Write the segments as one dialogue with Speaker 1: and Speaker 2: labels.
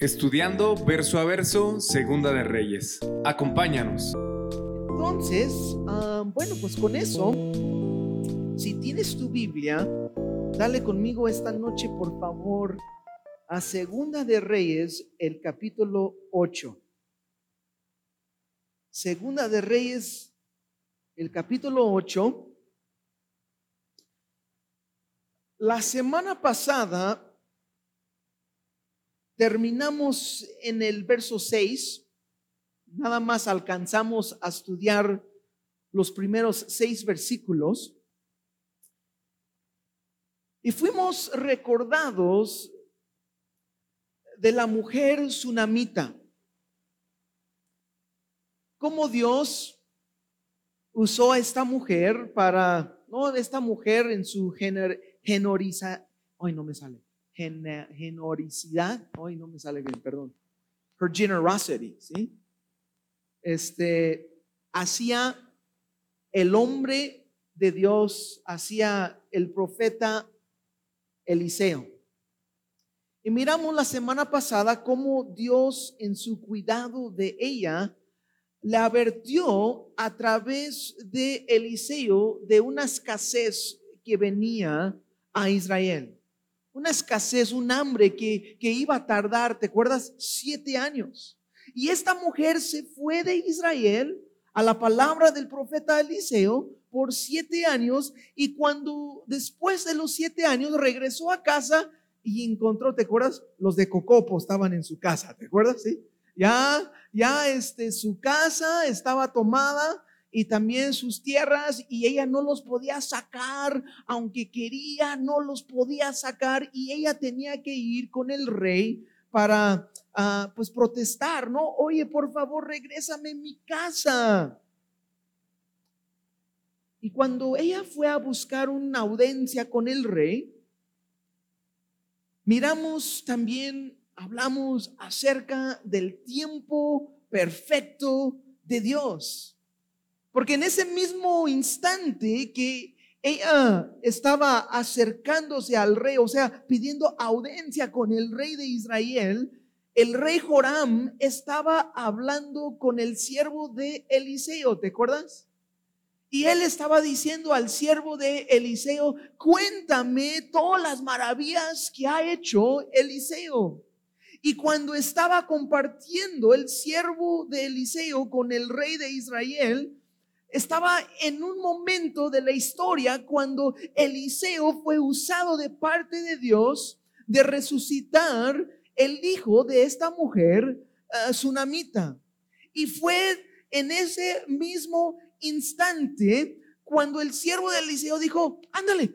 Speaker 1: Estudiando verso a verso, Segunda de Reyes. Acompáñanos.
Speaker 2: Entonces, ah, bueno, pues con eso, si tienes tu Biblia, dale conmigo esta noche, por favor, a Segunda de Reyes, el capítulo 8. Segunda de Reyes, el capítulo 8. La semana pasada terminamos en el verso 6, nada más alcanzamos a estudiar los primeros seis versículos. Y fuimos recordados de la mujer tsunamita, cómo Dios usó a esta mujer para, no, esta mujer en su genoriza, hoy no me sale, generosidad, hoy no me sale bien, perdón, her generosity, ¿sí? Este, hacía el hombre de Dios, hacía el profeta Eliseo. Y miramos la semana pasada cómo Dios en su cuidado de ella le advirtió a través de Eliseo de una escasez que venía a Israel una escasez, un hambre que, que iba a tardar, ¿te acuerdas? Siete años. Y esta mujer se fue de Israel a la palabra del profeta Eliseo por siete años y cuando después de los siete años regresó a casa y encontró, ¿te acuerdas? Los de Cocopo estaban en su casa, ¿te acuerdas? Sí. Ya, ya este, su casa estaba tomada y también sus tierras y ella no los podía sacar, aunque quería, no los podía sacar y ella tenía que ir con el rey para ah, pues protestar, ¿no? Oye, por favor, regrésame mi casa. Y cuando ella fue a buscar una audiencia con el rey, miramos también, hablamos acerca del tiempo perfecto de Dios. Porque en ese mismo instante que ella estaba acercándose al rey, o sea, pidiendo audiencia con el rey de Israel, el rey Joram estaba hablando con el siervo de Eliseo, ¿te acuerdas? Y él estaba diciendo al siervo de Eliseo, cuéntame todas las maravillas que ha hecho Eliseo. Y cuando estaba compartiendo el siervo de Eliseo con el rey de Israel, estaba en un momento de la historia cuando Eliseo fue usado de parte de Dios de resucitar el hijo de esta mujer uh, tsunamita. Y fue en ese mismo instante cuando el siervo de Eliseo dijo, ándale,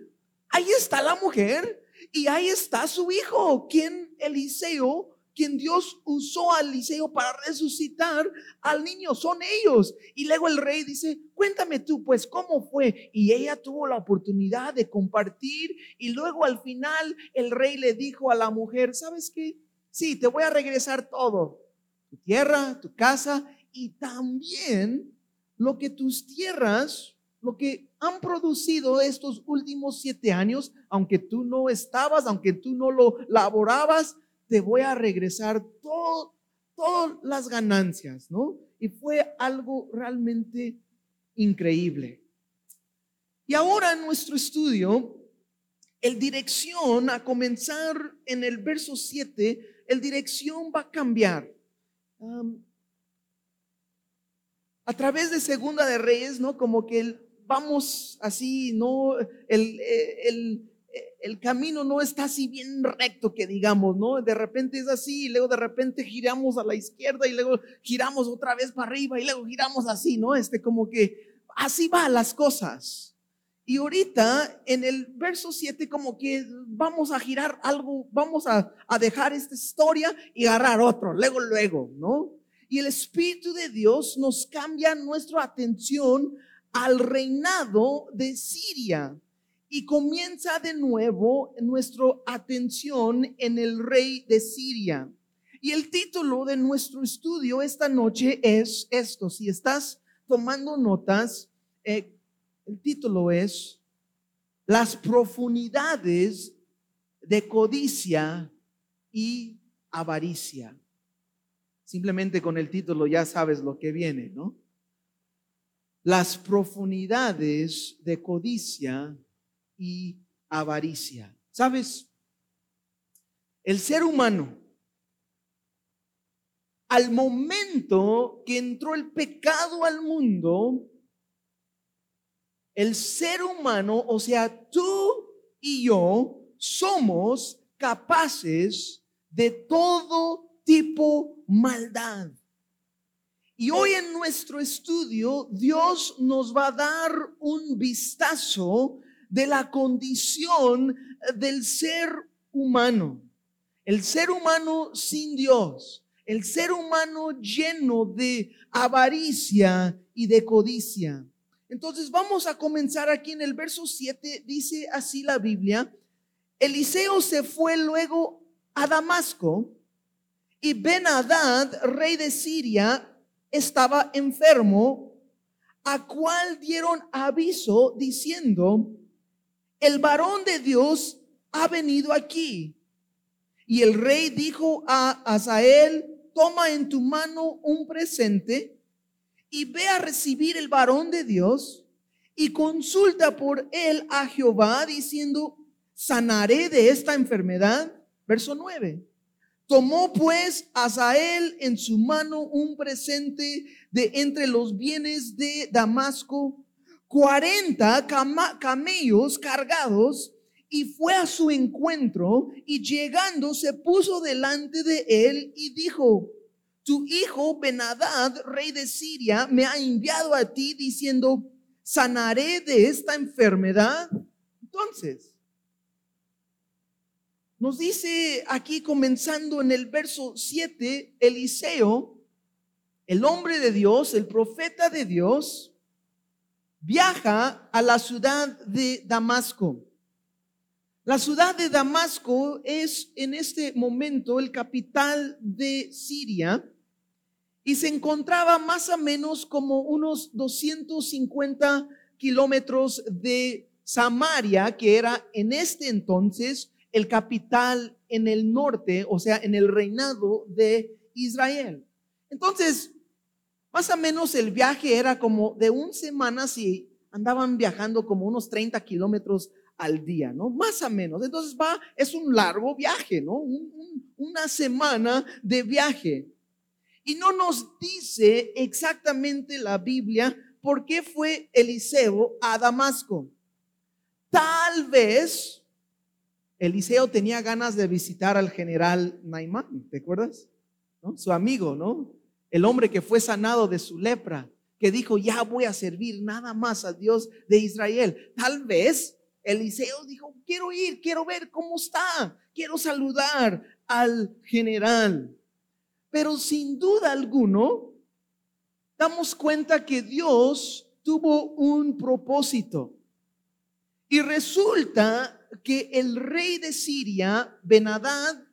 Speaker 2: ahí está la mujer y ahí está su hijo, quien Eliseo quien Dios usó a Eliseo para resucitar al niño, son ellos. Y luego el rey dice, cuéntame tú, pues, ¿cómo fue? Y ella tuvo la oportunidad de compartir y luego al final el rey le dijo a la mujer, ¿sabes qué? Sí, te voy a regresar todo, tu tierra, tu casa y también lo que tus tierras, lo que han producido estos últimos siete años, aunque tú no estabas, aunque tú no lo laborabas, te voy a regresar todo, todas las ganancias, ¿no? Y fue algo realmente increíble. Y ahora en nuestro estudio, el dirección, a comenzar en el verso 7, el dirección va a cambiar. a través de Segunda de Reyes, ¿no? Como que vamos así, ¿no? El, el, el camino no está así bien recto que digamos, ¿no? De repente es así y luego de repente giramos a la izquierda y luego giramos otra vez para arriba y luego giramos así, ¿no? Este como que así van las cosas. Y ahorita en el verso 7 como que vamos a girar algo, vamos a, a dejar esta historia y agarrar otro, luego, luego, ¿no? Y el Espíritu de Dios nos cambia nuestra atención al reinado de Siria y comienza de nuevo nuestra atención en el rey de Siria. Y el título de nuestro estudio esta noche es esto. Si estás tomando notas, eh, el título es Las profundidades de codicia y avaricia. Simplemente con el título ya sabes lo que viene, ¿no? Las profundidades de codicia avaricia. ¿Sabes? El ser humano, al momento que entró el pecado al mundo, el ser humano, o sea, tú y yo, somos capaces de todo tipo maldad. Y hoy en nuestro estudio Dios nos va a dar un vistazo de la condición del ser humano. El ser humano sin Dios, el ser humano lleno de avaricia y de codicia. Entonces vamos a comenzar aquí en el verso 7, dice así la Biblia, Eliseo se fue luego a Damasco y Ben Hadad, rey de Siria, estaba enfermo, a cual dieron aviso diciendo, el varón de Dios ha venido aquí. Y el rey dijo a Asael, toma en tu mano un presente y ve a recibir el varón de Dios y consulta por él a Jehová diciendo, sanaré de esta enfermedad. Verso 9. Tomó pues Asael en su mano un presente de entre los bienes de Damasco, cuarenta camellos cargados, y fue a su encuentro, y llegando se puso delante de él y dijo, tu hijo Benadad, rey de Siria, me ha enviado a ti diciendo, sanaré de esta enfermedad. Entonces, nos dice aquí comenzando en el verso 7, Eliseo, el hombre de Dios, el profeta de Dios, viaja a la ciudad de Damasco. La ciudad de Damasco es en este momento el capital de Siria y se encontraba más o menos como unos 250 kilómetros de Samaria, que era en este entonces el capital en el norte, o sea, en el reinado de Israel. Entonces, más o menos el viaje era como de un semana si andaban viajando como unos 30 kilómetros al día, ¿no? Más o menos. Entonces va, es un largo viaje, ¿no? una semana de viaje. Y no nos dice exactamente la Biblia por qué fue Eliseo a Damasco. Tal vez Eliseo tenía ganas de visitar al general Naimán, ¿te acuerdas? Su amigo, ¿no? El hombre que fue sanado de su lepra, que dijo, ya voy a servir nada más a Dios de Israel. Tal vez Eliseo dijo, quiero ir, quiero ver cómo está, quiero saludar al general. Pero sin duda alguno, damos cuenta que Dios tuvo un propósito. Y resulta que el rey de Siria, Benadad,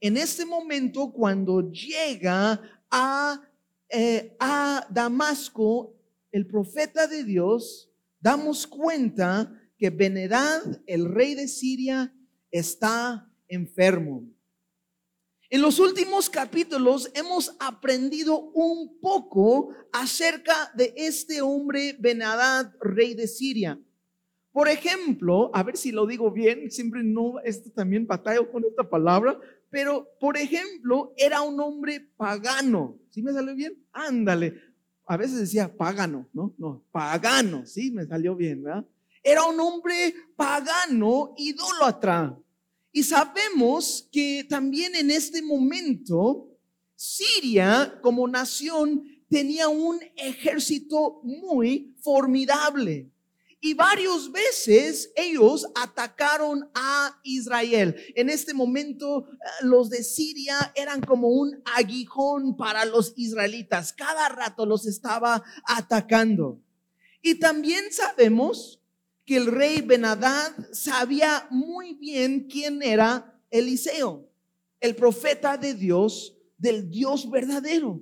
Speaker 2: en este momento cuando llega a, eh, a Damasco, el profeta de Dios, damos cuenta que Benadad, el rey de Siria, está enfermo. En los últimos capítulos hemos aprendido un poco acerca de este hombre Benadad, rey de Siria. Por ejemplo, a ver si lo digo bien, siempre no, esto también batallo con esta palabra, pero por ejemplo, era un hombre pagano. ¿Sí me salió bien? Ándale. A veces decía pagano, ¿no? No, pagano, sí, me salió bien, ¿verdad? Era un hombre pagano, idólatra. Y sabemos que también en este momento, Siria como nación tenía un ejército muy formidable. Y varias veces ellos atacaron a Israel. En este momento eh, los de Siria eran como un aguijón para los israelitas. Cada rato los estaba atacando. Y también sabemos que el rey Benadad sabía muy bien quién era Eliseo, el profeta de Dios, del Dios verdadero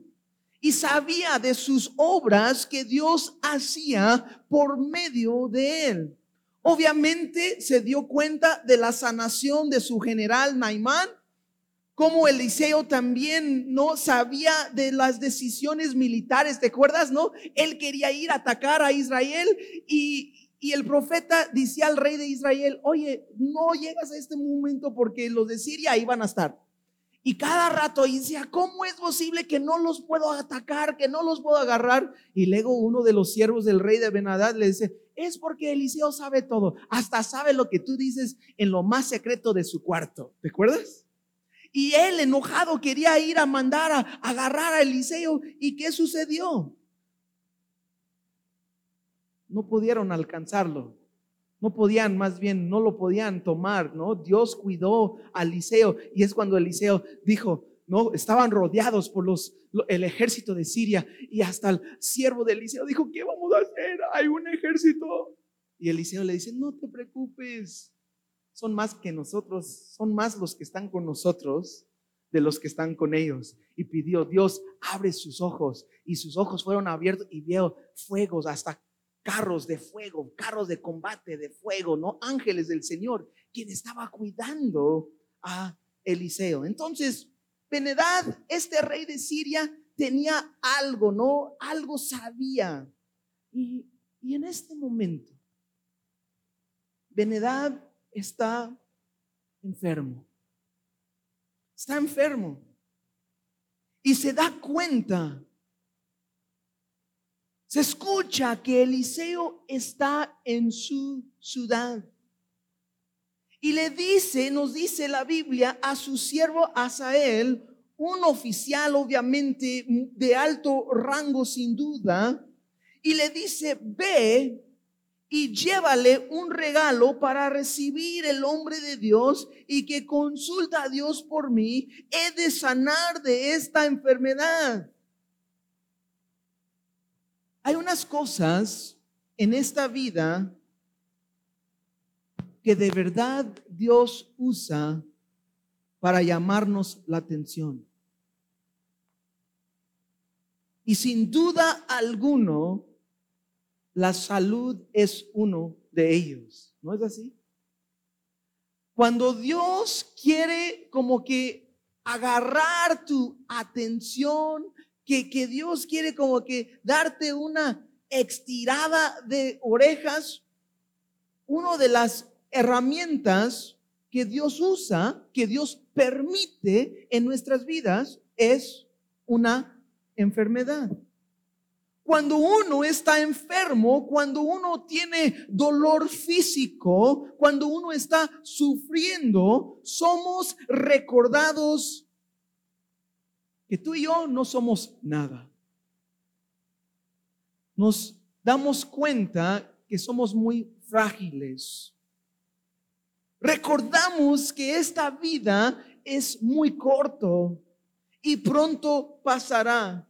Speaker 2: y sabía de sus obras que Dios hacía por medio de él. Obviamente se dio cuenta de la sanación de su general Naimán, Como Eliseo también no sabía de las decisiones militares, ¿te acuerdas? No, él quería ir a atacar a Israel y, y el profeta decía al rey de Israel, oye, no llegas a este momento porque los de Siria iban a estar. Y cada rato decía, ¿cómo es posible que no los puedo atacar, que no los puedo agarrar? Y luego uno de los siervos del rey de Benadad le dice, es porque Eliseo sabe todo, hasta sabe lo que tú dices en lo más secreto de su cuarto. ¿Te acuerdas? Y él enojado quería ir a mandar a, agarrar a Eliseo. ¿Y qué sucedió? No pudieron alcanzarlo no podían, más bien, no lo podían tomar, ¿no? Dios cuidó a Eliseo y es cuando Eliseo dijo, no, estaban rodeados por los, el ejército de Siria y hasta el siervo de Eliseo dijo, ¿qué vamos a hacer? Hay un ejército. Y Eliseo le dice, no te preocupes, son más que nosotros, son más los que están con nosotros de los que están con ellos. Y pidió, Dios, abre sus ojos. Y sus ojos fueron abiertos y vio fuegos hasta carros de fuego, carros de combate de fuego, ¿no? Ángeles del Señor, quien estaba cuidando a Eliseo. Entonces, Benedad, este rey de Siria, tenía algo, ¿no? Algo sabía. Y, y en este momento, Benedad está enfermo. Está enfermo. Y se da cuenta se escucha que Eliseo está en su ciudad. Y le dice, nos dice la Biblia, a su siervo Asael, un oficial obviamente de alto rango sin duda, y le dice, ve y llévale un regalo para recibir el hombre de Dios y que consulta a Dios por mí, he de sanar de esta enfermedad. Hay unas cosas en esta vida que de verdad Dios usa para llamarnos la atención. Y sin duda alguno, la salud es uno de ellos. ¿No es así? Cuando Dios quiere como que agarrar tu atención, que, Dios quiere como que darte una estirada de orejas, una de las herramientas que Dios usa, que Dios permite en nuestras vidas, es una enfermedad. Cuando uno está enfermo, cuando uno tiene dolor físico, cuando uno está sufriendo, somos recordados que tú y yo no somos nada. Nos damos cuenta que somos muy frágiles. Recordamos que esta vida es muy corto y pronto pasará.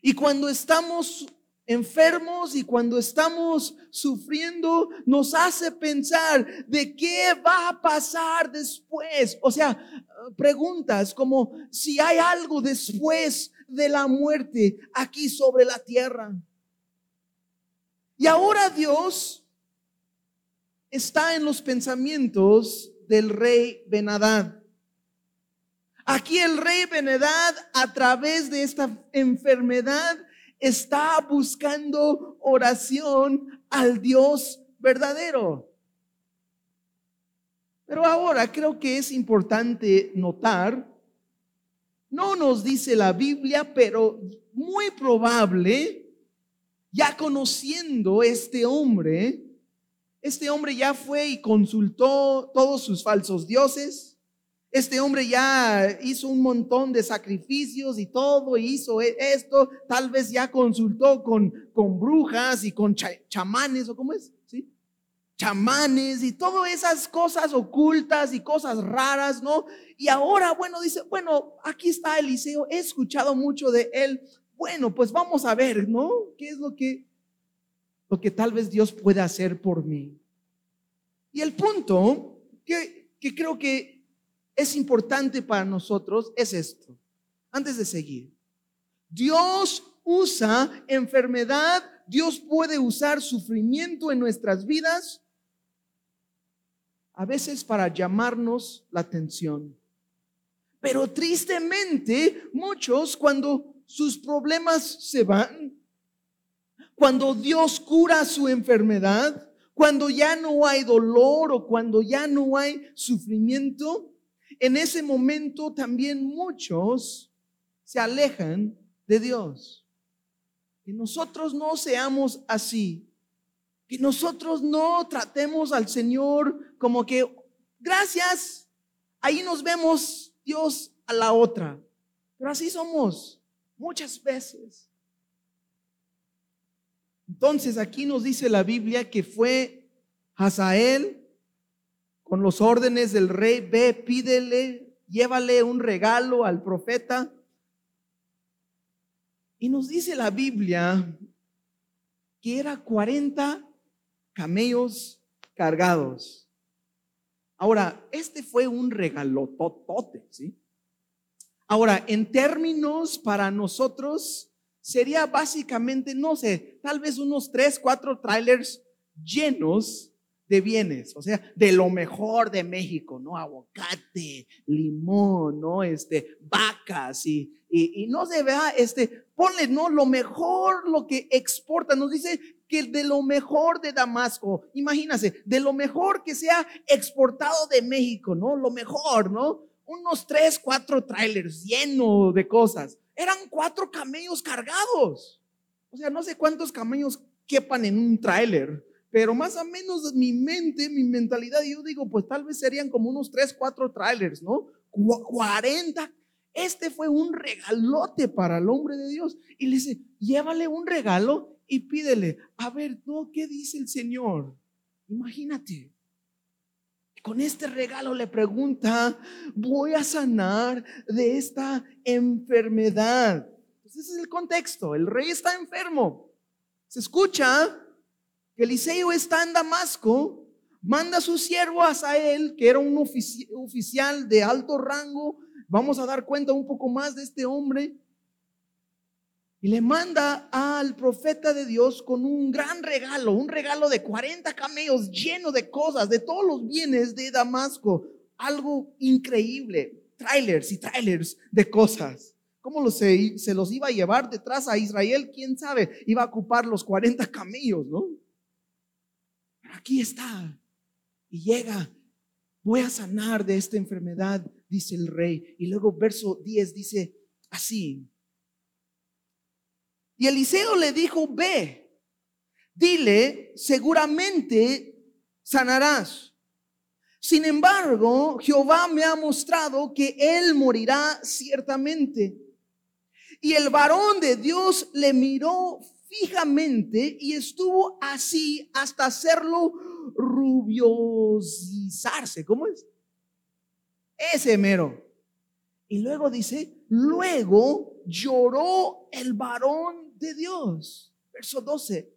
Speaker 2: Y cuando estamos enfermos y cuando estamos sufriendo nos hace pensar de qué va a pasar después. O sea, preguntas como si hay algo después de la muerte aquí sobre la tierra. Y ahora Dios está en los pensamientos del rey Benadad. Aquí el rey Benedad a través de esta enfermedad está buscando oración al Dios verdadero. Pero ahora creo que es importante notar, no nos dice la Biblia, pero muy probable, ya conociendo este hombre, este hombre ya fue y consultó todos sus falsos dioses, este hombre ya hizo un montón de sacrificios y todo, hizo e-, esto, tal vez ya consultó con, con brujas y con chamanes, o cómo es, ¿sí? Chamanes y todas esas cosas ocultas y cosas raras, ¿no? Y ahora, bueno, dice, bueno, aquí está Eliseo, he escuchado mucho de él. Bueno, pues vamos a ver, ¿no? ¿Qué es lo que, lo que tal vez Dios puede hacer por mí? Y el punto que, que creo que es importante para nosotros es esto. Antes de seguir, Dios usa enfermedad, Dios puede usar sufrimiento en nuestras vidas, a veces para llamarnos la atención. Pero tristemente, muchos cuando sus problemas se van, cuando Dios cura su enfermedad, cuando ya no hay dolor o cuando ya no hay sufrimiento, en ese momento también muchos se alejan de Dios. Que nosotros no seamos así. Que nosotros no tratemos al Señor como que, gracias, ahí nos vemos Dios a la otra. Pero así somos muchas veces. Entonces aquí nos dice la Biblia que fue Hazael con los órdenes del rey, ve, pídele, llévale un regalo al profeta. Y nos dice la Biblia que era 40 camellos cargados. Ahora, este fue un regalo totote, ¿sí? Ahora, en términos para nosotros, sería básicamente, no sé, tal vez unos tres, cuatro trailers llenos de bienes, o sea, de lo mejor de México, ¿no? Aguacate, limón, ¿no? Este, vacas y, y, no se vea, este, ponle, ¿no? Lo mejor, lo que exporta, nos dice que de lo mejor de Damasco, imagínase, de lo mejor que sea exportado de México, ¿no? Lo mejor, ¿no? Unos tres, cuatro trailers llenos de cosas eran cuatro camellos cargados. O sea, no sé cuántos camellos quepan en un tráiler, pero más o menos mi mente, mi mentalidad, yo digo, pues tal vez serían como unos tres, cuatro trailers, ¿no? 40. Este fue un regalote para el hombre de Dios. Y le dice, llévale un regalo y pídele, a ver, ¿no? ¿Qué dice el Señor? Imagínate. Con este regalo le pregunta, voy a sanar de esta enfermedad. ese es el contexto. El rey está enfermo. Se escucha Eliseo está en Damasco, manda a su siervo Asael, que era un oficial de alto rango. Vamos a dar cuenta un poco más de este hombre y le manda al profeta de Dios con un gran regalo, un regalo de 40 camellos lleno de cosas, de todos los bienes de Damasco. Algo increíble, trailers y trailers de cosas. ¿Cómo se, se los iba a llevar detrás a Israel? ¿Quién sabe? Iba a ocupar los 40 camellos, ¿no? Aquí está. Y llega, voy a sanar de esta enfermedad, dice el rey. Y luego verso 10 dice así, y Eliseo le dijo, ve, dile, seguramente sanarás. Sin embargo, Jehová me ha mostrado que él morirá ciertamente. Y el varón de Dios le miró fijamente y estuvo así hasta hacerlo rubiosizarse. ¿Cómo es? Ese mero. Y luego dice, luego lloró el varón de Dios. Verso 12.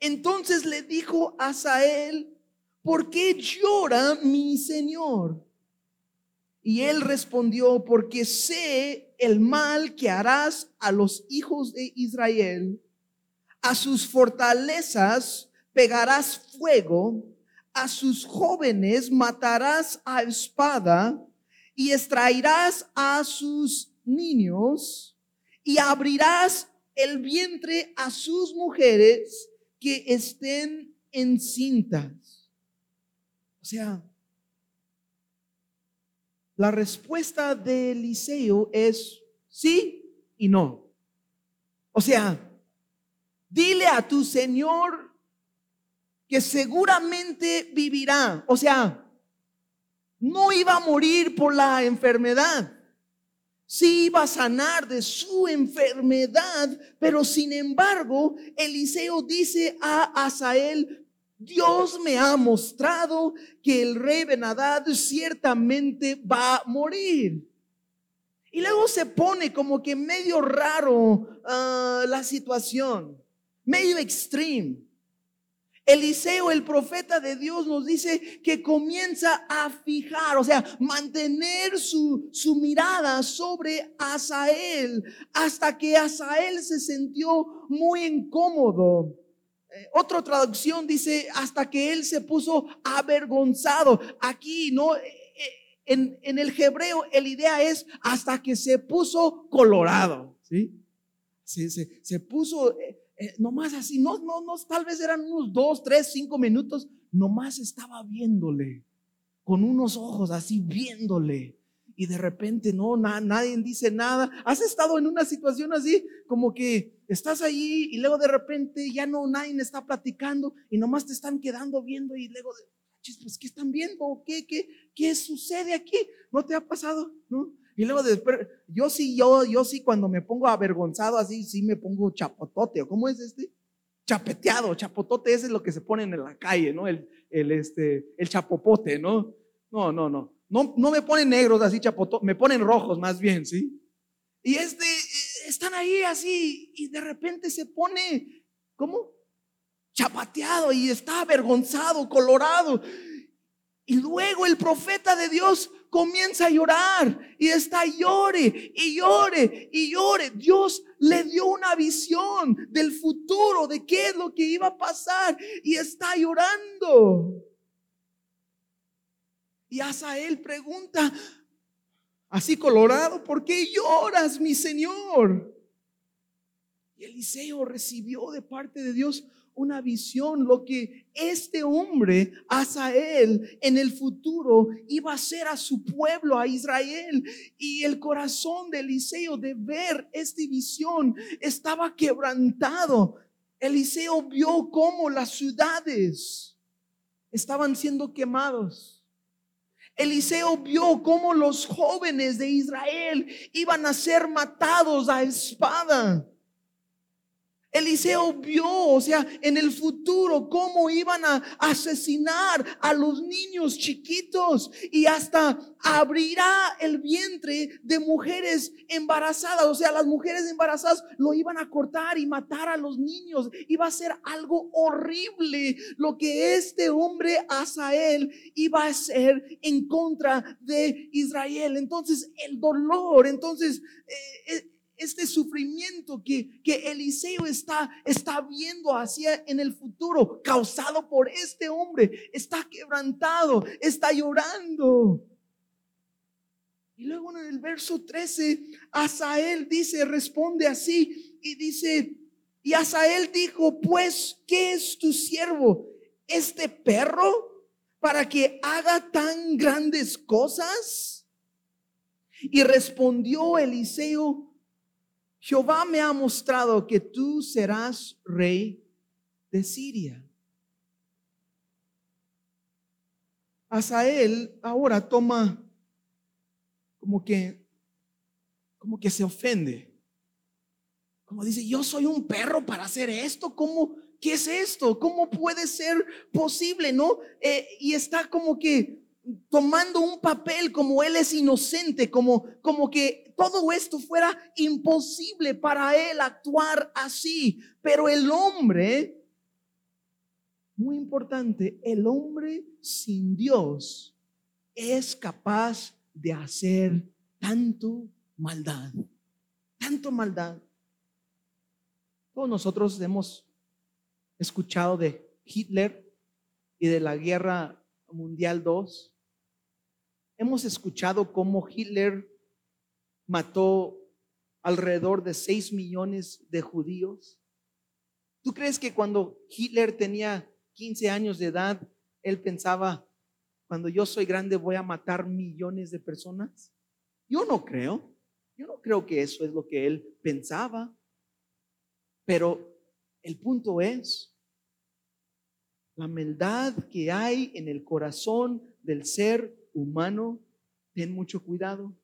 Speaker 2: Entonces le dijo a Sael, ¿por qué llora mi Señor? Y él respondió, porque sé el mal que harás a los hijos de Israel, a sus fortalezas pegarás fuego, a sus jóvenes matarás a espada y extraerás a sus niños y abrirás el vientre a sus mujeres que estén encintas. O sea, la respuesta de Eliseo es sí y no. O sea, dile a tu Señor que seguramente vivirá. O sea, no iba a morir por la enfermedad sí iba a sanar de su enfermedad, pero sin embargo, Eliseo dice a Asael, Dios me ha mostrado que el rey Benadad ciertamente va a morir. Y luego se pone como que medio raro ah, la situación, medio extreme. Eliseo, el profeta de Dios, nos dice que comienza a fijar, o sea, mantener su, su mirada sobre Asael hasta que Asael se sintió muy incómodo. Eh, otra traducción dice hasta que él se puso avergonzado. Aquí, ¿no? Eh, eh, en, en el hebreo, la idea es hasta que se puso colorado, ¿sí? Se, se, se puso eh, nomás así, no, no, no, tal vez eran unos dos, tres, cinco minutos, nomás estaba viéndole, con unos ojos así viéndole. Y de repente no, nadie dice nada. ¿Has estado en una situación así? Como que estás ahí y luego de repente ya no nadie está platicando y nomás te están quedando viendo y luego, pues, ¿qué están viendo? ¿Qué, qué, qué sucede aquí? ¿No te ha pasado? ¿No? Y luego después, yo sí, yo, yo sí, cuando me pongo avergonzado así, sí me pongo chapotote. ¿Cómo es este? Chapeteado, chapotote, ese es lo que se ponen en la calle, ¿no? El, el, este, el chapopote, ¿no? No, no, no. No, no me ponen negros así chapotote, me ponen rojos más bien, ¿sí? Y este, están ahí así y de repente se pone, ¿cómo? Chapateado y está avergonzado, colorado. Y luego el profeta de Dios comienza a llorar y está llore y llore y llore. Dios le dio una visión del futuro, de qué es lo que iba a pasar y está llorando. Y Asael pregunta, así colorado, ¿por qué lloras, mi Señor? Y Eliseo recibió de parte de Dios una visión, lo que este hombre, Asael, en el futuro iba a hacer a su pueblo, a Israel. Y el corazón de Eliseo de ver esta visión estaba quebrantado. Eliseo vio cómo las ciudades estaban siendo quemados. Eliseo vio cómo los jóvenes de Israel iban a ser matados a espada. Eliseo vio, o sea, en el futuro cómo iban a asesinar a los niños chiquitos y hasta abrirá el vientre de mujeres embarazadas. O sea, las mujeres embarazadas lo iban a cortar y matar a los niños. Iba a ser algo horrible lo que este hombre Asael iba a hacer en contra de Israel. Entonces, el dolor, entonces... Eh, eh, este sufrimiento que, que Eliseo está, está viendo hacia en el futuro, causado por este hombre, está quebrantado, está llorando. Y luego en el verso 13, Asael dice, responde así y dice, y Asael dijo, pues, ¿qué es tu siervo? ¿Este perro para que haga tan grandes cosas? Y respondió Eliseo, Jehová me ha mostrado que tú serás rey de Siria. Asael ahora toma como que como que se ofende. Como dice, yo soy un perro para hacer esto. ¿Cómo? ¿Qué es esto? ¿Cómo puede ser posible? ¿No? Eh, y está como que tomando un papel como él es inocente, como, como que todo esto fuera imposible para él actuar así. Pero el hombre, muy importante, el hombre sin Dios es capaz de hacer tanto maldad, tanto maldad. Todos nosotros hemos escuchado de Hitler y de la guerra mundial 2 Hemos escuchado cómo Hitler mató alrededor de 6 millones de judíos. ¿Tú crees que cuando Hitler tenía 15 años de edad, él pensaba, cuando yo soy grande voy a matar millones de personas? Yo no creo. Yo no creo que eso es lo que él pensaba. Pero el punto es, la maldad que hay en el corazón del ser humano, ten mucho cuidado.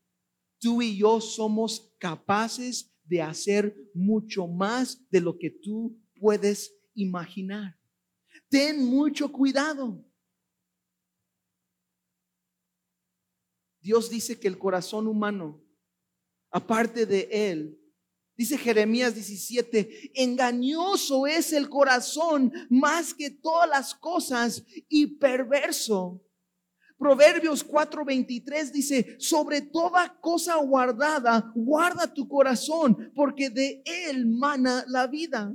Speaker 2: Tú y yo somos capaces de hacer mucho más de lo que tú puedes imaginar. Ten mucho cuidado. Dios dice que el corazón humano, aparte de él, dice Jeremías 17, engañoso es el corazón más que todas las cosas y perverso. Proverbios 4:23 dice, sobre toda cosa guardada, guarda tu corazón, porque de él mana la vida.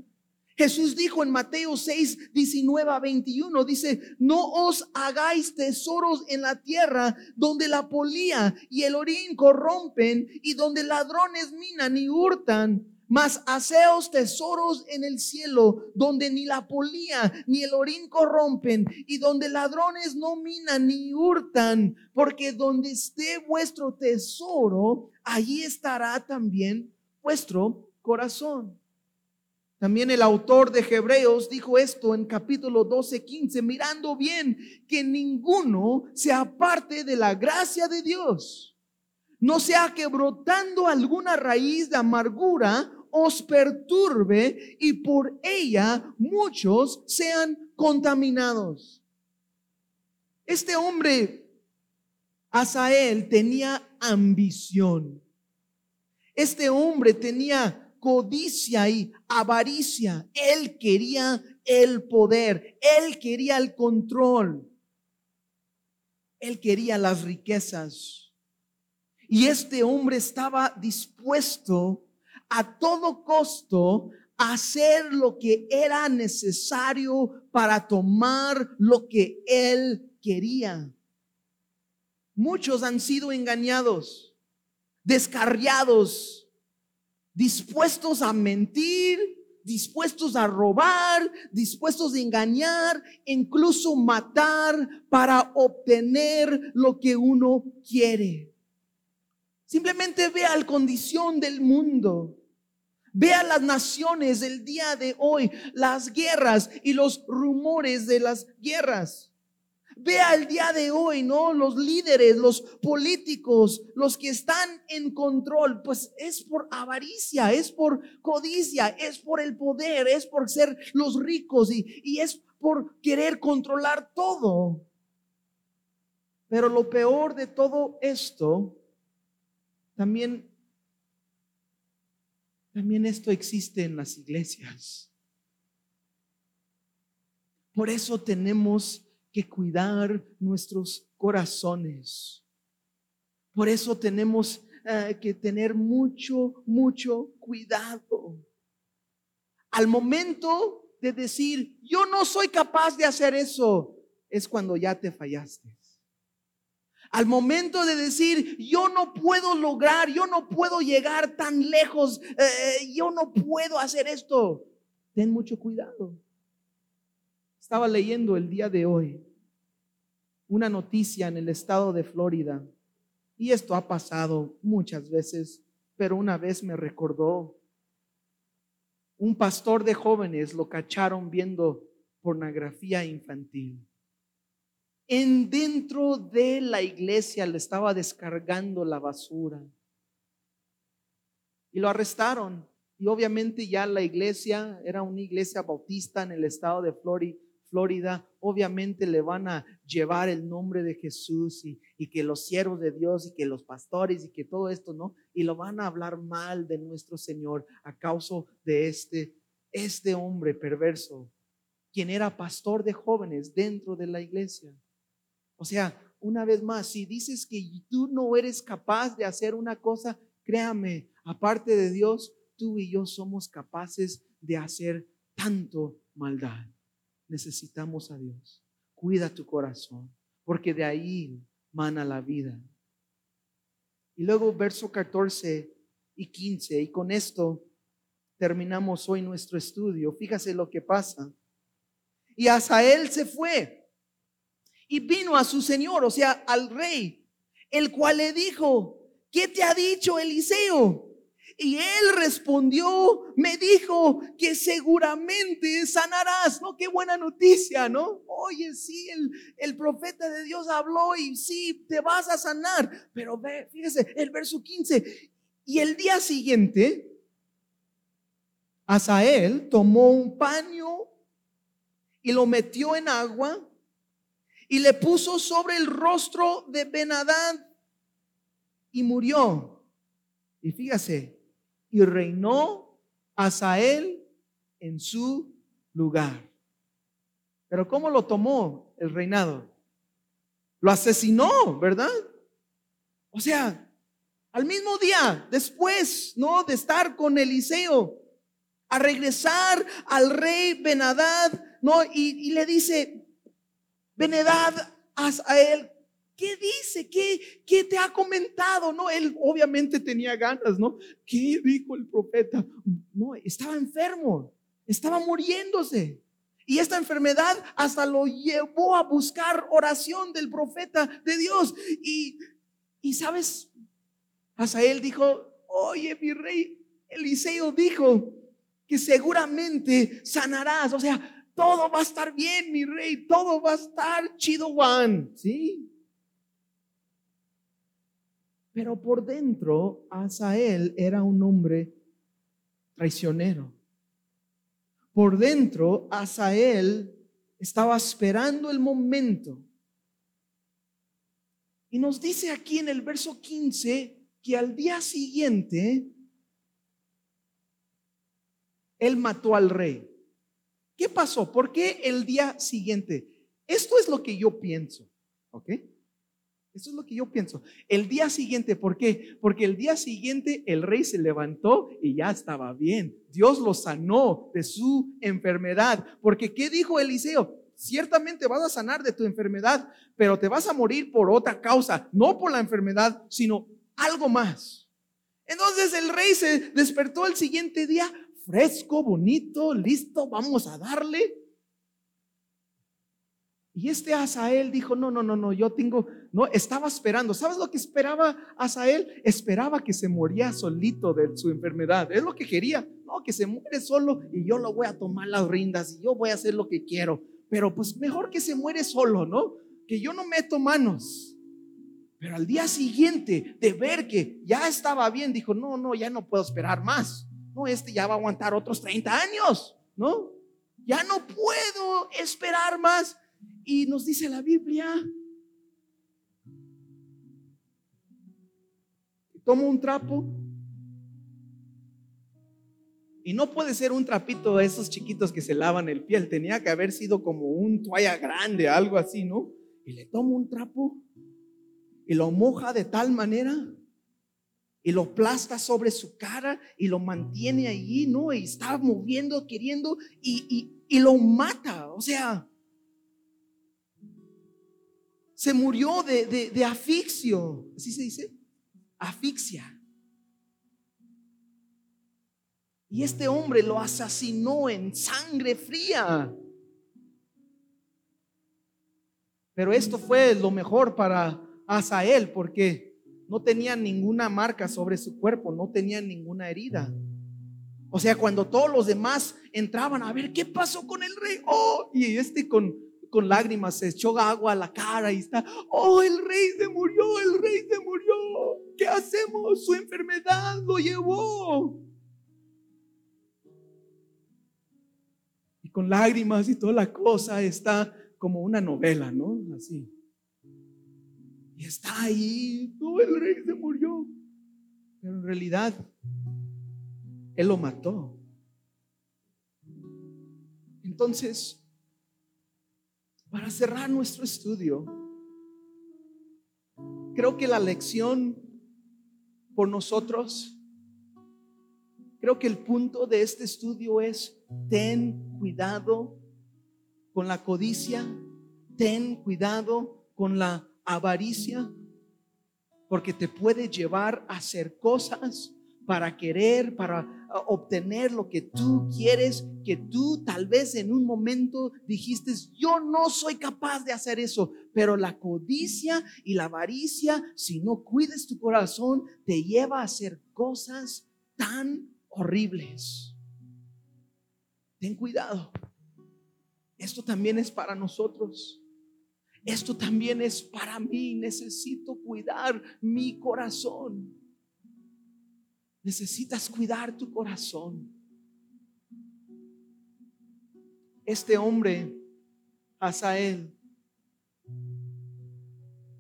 Speaker 2: Jesús dijo en Mateo 6, 19 a 21, dice, no os hagáis tesoros en la tierra donde la polía y el orín corrompen y donde ladrones minan y hurtan. Mas haceos tesoros en el cielo, donde ni la polía ni el orín corrompen, y donde ladrones no minan ni hurtan, porque donde esté vuestro tesoro, allí estará también vuestro corazón. También el autor de Hebreos dijo esto en capítulo 12, 15, mirando bien que ninguno se aparte de la gracia de Dios, no sea que brotando alguna raíz de amargura os perturbe y por ella muchos sean contaminados. Este hombre, Asael, tenía ambición. Este hombre tenía codicia y avaricia. Él quería el poder, él quería el control, él quería las riquezas. Y este hombre estaba dispuesto a todo costo hacer lo que era necesario para tomar lo que él quería. Muchos han sido engañados, descarriados, dispuestos a mentir, dispuestos a robar, dispuestos a engañar, incluso matar para obtener lo que uno quiere. Simplemente vea la condición del mundo. Vea las naciones del día de hoy, las guerras y los rumores de las guerras. Vea el día de hoy, ¿no? Los líderes, los políticos, los que están en control, pues es por avaricia, es por codicia, es por el poder, es por ser los ricos y, y es por querer controlar todo. Pero lo peor de todo esto, también, también esto existe en las iglesias. Por eso tenemos que cuidar nuestros corazones. Por eso tenemos eh, que tener mucho, mucho cuidado. Al momento de decir, yo no soy capaz de hacer eso, es cuando ya te fallaste. Al momento de decir, yo no puedo lograr, yo no puedo llegar tan lejos, eh, yo no puedo hacer esto, ten mucho cuidado. Estaba leyendo el día de hoy una noticia en el estado de Florida y esto ha pasado muchas veces, pero una vez me recordó un pastor de jóvenes lo cacharon viendo pornografía infantil. En dentro de la iglesia le estaba descargando la basura. Y lo arrestaron. Y obviamente ya la iglesia era una iglesia bautista en el estado de Florida obviamente le van a llevar el nombre de Jesús y, que los siervos de Dios y que los pastores y que todo esto, ¿no? Y lo van a hablar mal de nuestro Señor a causa de este, este hombre perverso, quien era pastor de jóvenes dentro de la iglesia. O sea, una vez más, si dices que tú no eres capaz de hacer una cosa, créame, aparte de Dios, tú y yo somos capaces de hacer tanto maldad necesitamos a Dios. Cuida tu corazón, porque de ahí mana la vida. Y luego verso 14 y 15, y con esto terminamos hoy nuestro estudio. Fíjase lo que pasa. Y él se fue y vino a su señor, o sea, al rey, el cual le dijo, ¿qué te ha dicho Eliseo? Y él respondió, me dijo que seguramente sanarás, ¿no? Qué buena noticia, ¿no? Oye, sí, el, el profeta de Dios habló y sí, te vas a sanar. Pero ve, fíjese, el verso 15. Y el día siguiente, Asael tomó un paño y lo metió en agua y le puso sobre el rostro de Benadad y murió. Y fíjese, y reinó Asael en su lugar. Pero ¿cómo lo tomó el reinado? Lo asesinó, ¿verdad? O sea, al mismo día, después, ¿no? De estar con Eliseo, a regresar al rey Benadad, ¿no? Y, le dice, Benadad, a él, ¿qué dice? ¿Qué, ¿Qué te ha comentado? No, él obviamente tenía ganas, ¿no? ¿Qué dijo el profeta? No, estaba enfermo, estaba muriéndose. Y esta enfermedad hasta lo llevó a buscar oración del profeta de Dios. Y, y sabes, él dijo, oye, mi rey, Eliseo dijo que seguramente sanarás. O sea, todo va a estar bien, mi rey, todo va a estar chido, Juan. ¿Sí? Pero por dentro, Asael era un hombre traicionero. Por dentro, Asael estaba esperando el momento. Y nos dice aquí en el verso 15 que al día siguiente él mató al rey. ¿Qué pasó? ¿Por qué el día siguiente? Esto es lo que yo pienso, ¿ok? Eso es lo que yo pienso. El día siguiente, ¿por qué? Porque el día siguiente el rey se levantó y ya estaba bien. Dios lo sanó de su enfermedad. Porque ¿qué dijo Eliseo? Ciertamente vas a sanar de tu enfermedad, pero te vas a morir por otra causa, no por la enfermedad, sino algo más. Entonces el rey se despertó el siguiente día fresco, bonito, listo, vamos a darle. Y este Asael dijo, no, no, no, no, yo tengo, no, estaba esperando. ¿Sabes lo que esperaba Asael? Esperaba que se moría solito de su enfermedad. Es lo que quería. No, que se muere solo y yo lo voy a tomar las rindas y yo voy a hacer lo que quiero. Pero pues mejor que se muere solo, ¿no? Que yo no meto manos. Pero al día siguiente de ver que ya estaba bien, dijo, no, no, ya no puedo esperar más. No, este ya va a aguantar otros 30 años, ¿no? Ya no puedo esperar más. Y nos dice la Biblia, toma un trapo y no puede ser un trapito de esos chiquitos que se lavan el piel, tenía que haber sido como un toalla grande, algo así, ¿no? Y le toma un trapo y lo moja de tal manera y lo plasta sobre su cara y lo mantiene allí, ¿no? Y está moviendo, queriendo y, y, y lo mata, o sea, se murió de, de, ¿así se dice? Asfixia. Y este hombre lo asesinó en sangre fría. Pero esto fue lo mejor para Asael porque no tenía ninguna marca sobre su cuerpo, no tenía ninguna herida. O sea, cuando todos los demás entraban a ver qué pasó con el rey, oh, y este con con lágrimas se echó agua a la cara y está, oh, el rey se murió, el rey se murió. ¿Qué hacemos? Su enfermedad lo llevó. Y con lágrimas y toda la cosa está como una novela, ¿no? Así. Y está ahí, todo el rey se murió. Pero en realidad, él lo mató. Entonces, para cerrar nuestro estudio, creo que la lección por nosotros, creo que el punto de este estudio es, ten cuidado con la codicia, ten cuidado con la avaricia, porque te puede llevar a hacer cosas para querer, para obtener lo que tú quieres, que tú tal vez en un momento dijiste, yo no soy capaz de hacer eso, pero la codicia y la avaricia, si no cuides tu corazón, te lleva a hacer cosas tan horribles. Ten cuidado. Esto también es para nosotros. Esto también es para mí. Necesito cuidar mi corazón. Necesitas cuidar tu corazón. Este hombre, Asael,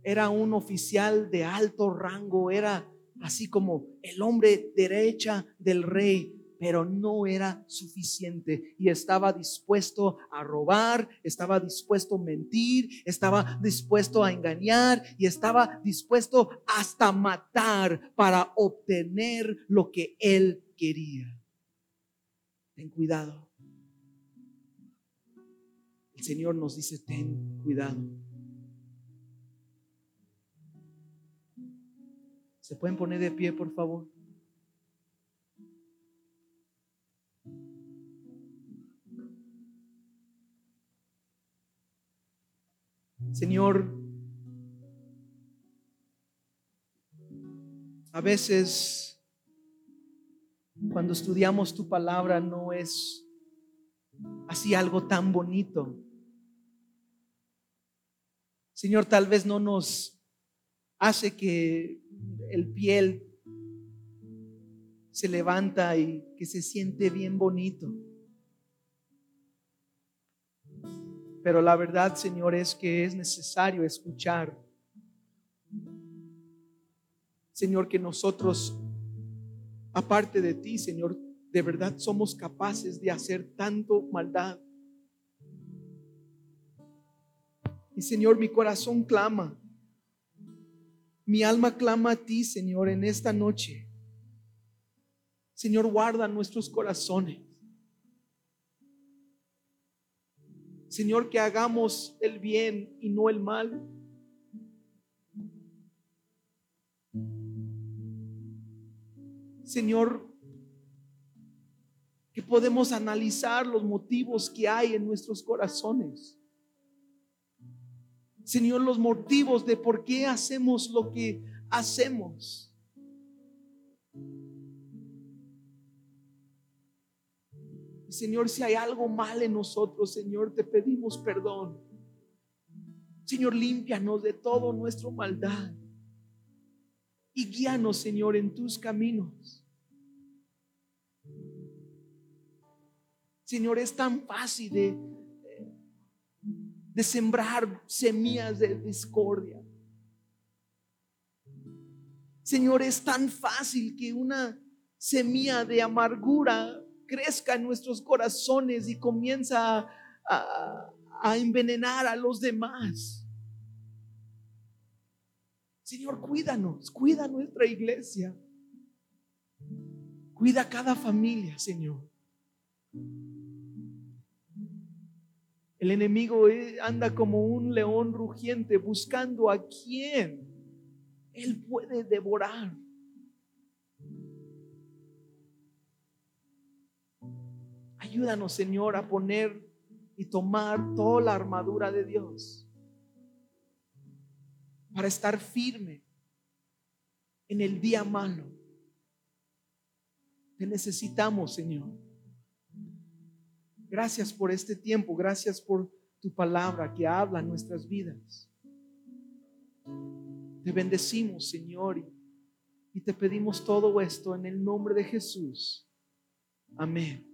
Speaker 2: era un oficial de alto rango, era así como el hombre derecha del rey, pero no era suficiente y estaba dispuesto a robar, estaba dispuesto a mentir, estaba dispuesto a engañar y estaba dispuesto hasta matar para obtener lo que él quería. ten cuidado. El Señor nos dice, ten cuidado. ¿Se pueden poner de pie, por favor? Señor, a veces cuando estudiamos tu palabra no es así algo tan bonito. Señor, tal vez no nos hace que el piel se levanta y que se siente bien bonito. Pero la verdad, Señor, es que es necesario escuchar. Señor, que nosotros, aparte de ti, Señor, de verdad somos capaces de hacer tanto maldad. Y Señor, mi corazón clama. Mi alma clama a ti, Señor, en esta noche. Señor, guarda nuestros corazones. Señor, que hagamos el bien y no el mal. Señor, que podemos analizar los motivos que hay en nuestros corazones. Señor, los motivos de por qué hacemos lo que hacemos. Señor, si hay algo mal en nosotros, Señor, te pedimos perdón. Señor, límpianos de todo nuestro maldad y guíanos, Señor, en tus caminos. Señor, es tan fácil de, de sembrar semillas de discordia. Señor, es tan fácil que una semilla de amargura crezca en nuestros corazones y comienza a, envenenar a los demás. Señor, cuídanos, cuida nuestra iglesia. Cuida cada familia, Señor. El enemigo eh, anda como un león rugiente buscando a quien él puede devorar. Ayúdanos, Señor, a poner y tomar toda la armadura de Dios para estar firme en el día malo. Te necesitamos, Señor. Gracias por este tiempo, gracias por tu palabra que habla en nuestras vidas. Te bendecimos, Señor, y te pedimos todo esto en el nombre de Jesús. Amén.